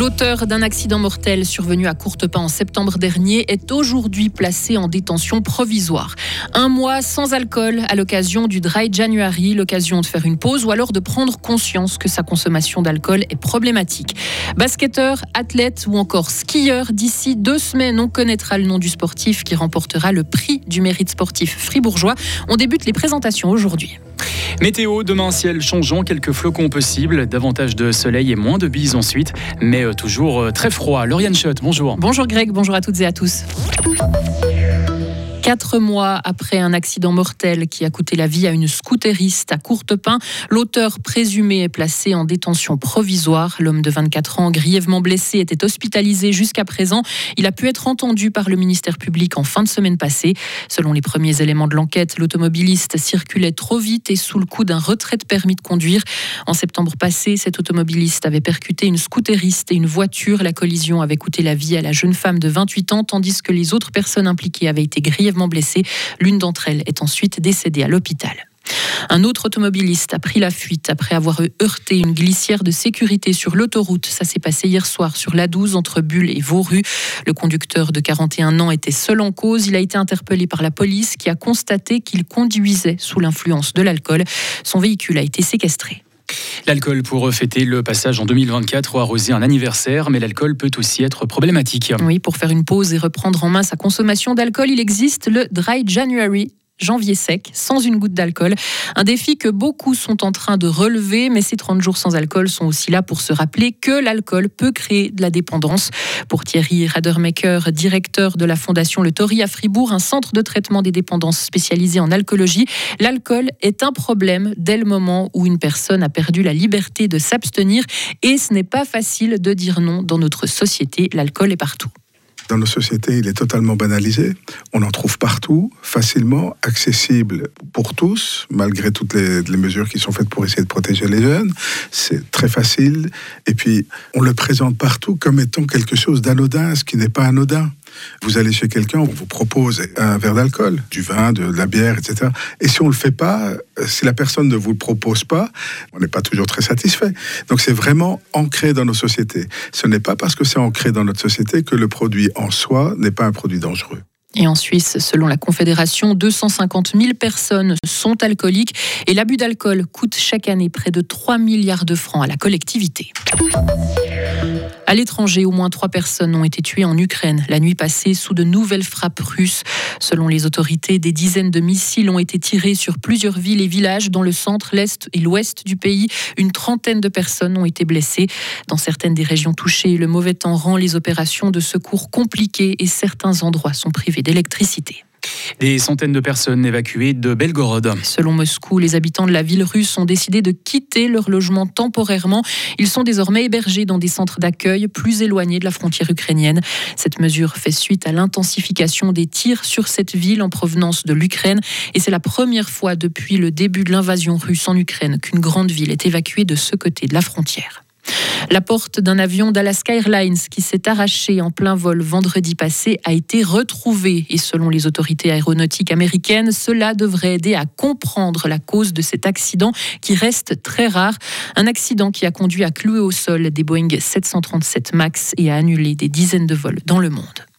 L'auteur d'un accident mortel survenu à Courtepin en septembre dernier est aujourd'hui placé en détention provisoire. Un mois sans alcool à l'occasion du Dry January, l'occasion de faire une pause ou alors de prendre conscience que sa consommation d'alcool est problématique. Basketteur, athlète ou encore skieur, d'ici deux semaines, on connaîtra le nom du sportif qui remportera le prix du mérite sportif fribourgeois. On débute les présentations aujourd'hui. Météo, demain ciel changeant, quelques flocons possibles, davantage de soleil et moins de bises ensuite, mais euh, toujours euh, très froid. Lauriane Schott, bonjour. Bonjour Greg, bonjour à toutes et à tous. Quatre mois après un accident mortel qui a coûté la vie à une scooteriste à Courtepin, l'auteur présumé est placé en détention provisoire. L'homme de 24 ans, grièvement blessé, était hospitalisé jusqu'à présent. Il a pu être entendu par le ministère public en fin de semaine passée. Selon les premiers éléments de l'enquête, l'automobiliste circulait trop vite et sous le coup d'un retrait de permis de conduire. En septembre passé, cet automobiliste avait percuté une scooteriste et une voiture. La collision avait coûté la vie à la jeune femme de 28 ans, tandis que les autres personnes impliquées avaient été grièvement L'une d'entre elles est ensuite décédée à l'hôpital. Un autre automobiliste a pris la fuite après avoir heurté une glissière de sécurité sur l'autoroute. Ça s'est passé hier soir sur l'A12 entre Bulle et Vauru. Le conducteur de 41 ans était seul en cause. Il a été interpellé par la police qui a constaté qu'il conduisait sous l'influence de l'alcool. Son véhicule a été séquestré. L'alcool pour fêter le passage en 2024 ou arroser un anniversaire, mais l'alcool peut aussi être problématique. Oui, pour faire une pause et reprendre en main sa consommation d'alcool, il existe le Dry January janvier sec, sans une goutte d'alcool. Un défi que beaucoup sont en train de relever, mais ces 30 jours sans alcool sont aussi là pour se rappeler que l'alcool peut créer de la dépendance. Pour Thierry Radermaker, directeur de la fondation Le Tori à Fribourg, un centre de traitement des dépendances spécialisé en alcoolologie, l'alcool est un problème dès le moment où une personne a perdu la liberté de s'abstenir et ce n'est pas facile de dire non dans notre société. L'alcool est partout. Dans nos sociétés, il est totalement banalisé. On en trouve partout, facilement, accessible pour tous, malgré toutes les, mesures qui sont faites pour essayer de protéger les jeunes. C'est très facile. Et puis, on le présente partout comme étant quelque chose d'anodin, ce qui n'est pas anodin. Vous allez chez quelqu'un, on vous propose un verre d'alcool, du vin, de la bière, etc. Et si on ne le fait pas, si la personne ne vous le propose pas, on n'est pas toujours très satisfait. Donc c'est vraiment ancré dans nos sociétés. Ce n'est pas parce que c'est ancré dans notre société que le produit en soi n'est pas un produit dangereux. Et en Suisse, selon la Confédération, 250 000 personnes sont alcooliques et l'abus d'alcool coûte chaque année près de 3 milliards de francs à la collectivité. À l'étranger, au moins trois personnes ont été tuées en Ukraine la nuit passée sous de nouvelles frappes russes. Selon les autorités, des dizaines de missiles ont été tirés sur plusieurs villes et villages dans le centre, l'est et l'ouest du pays. Une trentaine de personnes ont été blessées. Dans certaines des régions touchées, le mauvais temps rend les opérations de secours compliquées et certains endroits sont privés d'électricité. Des centaines de personnes évacuées de Belgorod. Selon Moscou, les habitants de la ville russe ont décidé de quitter leur logement temporairement. Ils sont désormais hébergés dans des centres d'accueil plus éloignés de la frontière ukrainienne. Cette mesure fait suite à l'intensification des tirs sur cette ville en provenance de l'Ukraine. Et c'est la première fois depuis le début de l'invasion russe en Ukraine qu'une grande ville est évacuée de ce côté de la frontière. La porte d'un avion d'Alaska Airlines qui s'est arraché en plein vol vendredi passé a été retrouvée et selon les autorités aéronautiques américaines, cela devrait aider à comprendre la cause de cet accident qui reste très rare. Un accident qui a conduit à clouer au sol des Boeing 737 MAX et à annuler des dizaines de vols dans le monde.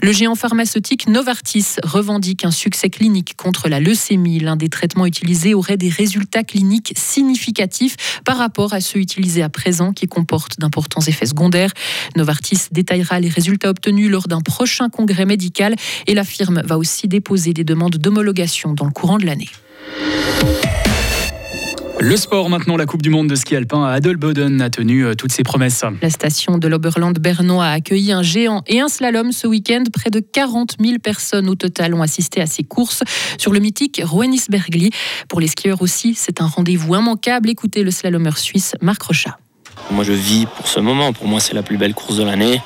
Le géant pharmaceutique Novartis revendique un succès clinique contre la leucémie. L'un des traitements utilisés aurait des résultats cliniques significatifs par rapport à ceux utilisés à présent qui comportent d'importants effets secondaires. Novartis détaillera les résultats obtenus lors d'un prochain congrès médical et la firme va aussi déposer des demandes d'homologation dans le courant de l'année. Le sport maintenant, la Coupe du Monde de ski alpin à Adelboden a tenu euh, toutes ses promesses. La station de l'Oberland Bernois a accueilli un géant et un slalom ce week-end. Près de 40 000 personnes au total ont assisté à ces courses sur le mythique Roenisbergli. Pour les skieurs aussi, c'est un rendez-vous immanquable. Écoutez le slalomeur suisse Marc Rochat. Moi, je vis pour ce moment. Pour moi, c'est la plus belle course de l'année.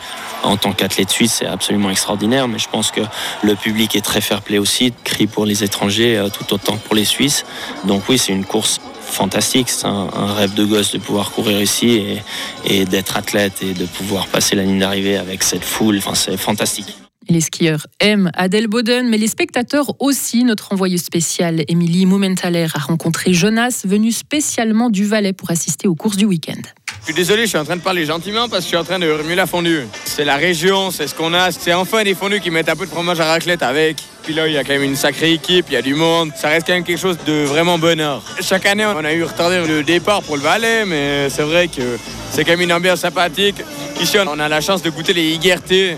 En tant qu'athlète suisse, c'est absolument extraordinaire, mais je pense que le public est très fair-play aussi, crie pour les étrangers euh, tout autant que pour les Suisses. Donc oui, c'est une course fantastique. C'est un, rêve de gosse de pouvoir courir ici et, d'être athlète et de pouvoir passer la ligne d'arrivée avec cette foule. C'est fantastique. Les skieurs aiment Adèle Boden, mais les spectateurs aussi. Notre envoyée spéciale, Émilie Moumentaler, a rencontré Jonas, venu spécialement du Valais pour assister aux courses du week-end. Je suis désolé, je suis en train de parler gentiment parce que je suis en train de remuer la fondue. C'est la région, c'est ce qu'on a. C'est enfin des fondues qui mettent un peu de fromage à raclette avec. Puis là, il y a quand même une sacrée équipe, il y a du monde. Ça reste quand même quelque chose de vraiment bonheur. Chaque année, on a eu retardé le départ pour le Valais, mais c'est vrai que c'est quand même une ambiance sympathique. Ici, on a la chance de goûter les Iguertés.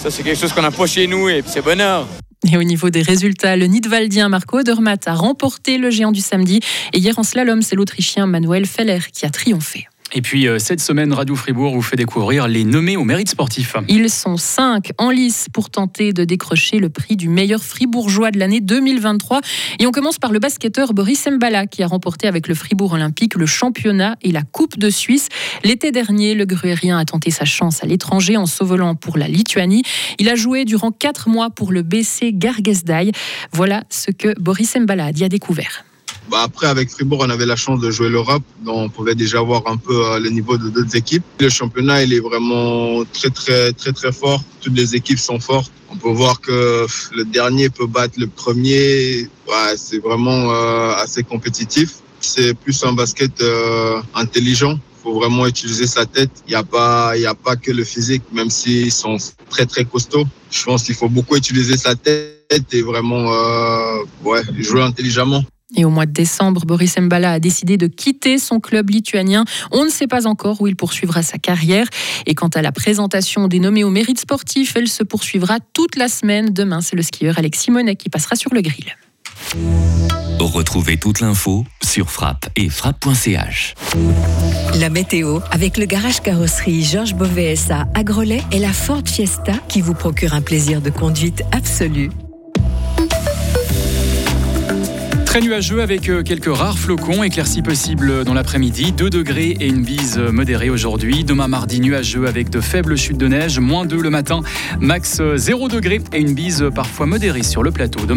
Ça, c'est quelque chose qu'on n'a pas chez nous et c'est bonheur. Et au niveau des résultats, le Nidwaldien Marco Odermatt a remporté le géant du samedi. Et hier en slalom, c'est l'Autrichien Manuel Feller qui a triomphé. Et puis euh, cette semaine, Radio Fribourg vous fait découvrir les nommés au mérite sportif. Ils sont cinq en lice pour tenter de décrocher le prix du meilleur fribourgeois de l'année 2023. Et on commence par le basketteur Boris Mbala qui a remporté avec le Fribourg Olympique le championnat et la Coupe de Suisse. L'été dernier, le Gruérien a tenté sa chance à l'étranger en s'envolant pour la Lituanie. Il a joué durant quatre mois pour le BC Gargesdai. Voilà ce que Boris Mbala a dit à découvert. Bah après, avec Fribourg, on avait la chance de jouer l'Europe, donc on pouvait déjà voir un peu euh, le niveau de d'autres équipes. Le championnat, il est vraiment très, très, très, très fort. Toutes les équipes sont fortes. On peut voir que le dernier peut battre le premier. Ouais, c'est vraiment euh, assez compétitif. C'est plus un basket euh, intelligent. Il faut vraiment utiliser sa tête. Il n'y a pas, il a pas que le physique, même s'ils sont très très costauds. Je pense qu'il faut beaucoup utiliser sa tête et vraiment euh, ouais, jouer intelligemment. Et au mois de décembre, Boris Mbala a décidé de quitter son club lituanien. On ne sait pas encore où il poursuivra sa carrière. Et quant à la présentation des nommés au mérite sportif, elle se poursuivra toute la semaine. Demain, c'est le skieur Alex Monet qui passera sur le grill. Retrouvez toute l'info sur frappe et frappe.ch. La météo avec le garage carrosserie Georges Beauvais à Grelais et la Ford Fiesta qui vous procure un plaisir de conduite absolu. Très nuageux avec euh, quelques rares flocons, éclaircies possibles dans l'après-midi, 2 degrés et une bise modérée aujourd'hui. Demain mardi nuageux avec de faibles chutes de neige, moins 2 le matin, max 0 degrés et une bise parfois modérée sur le plateau.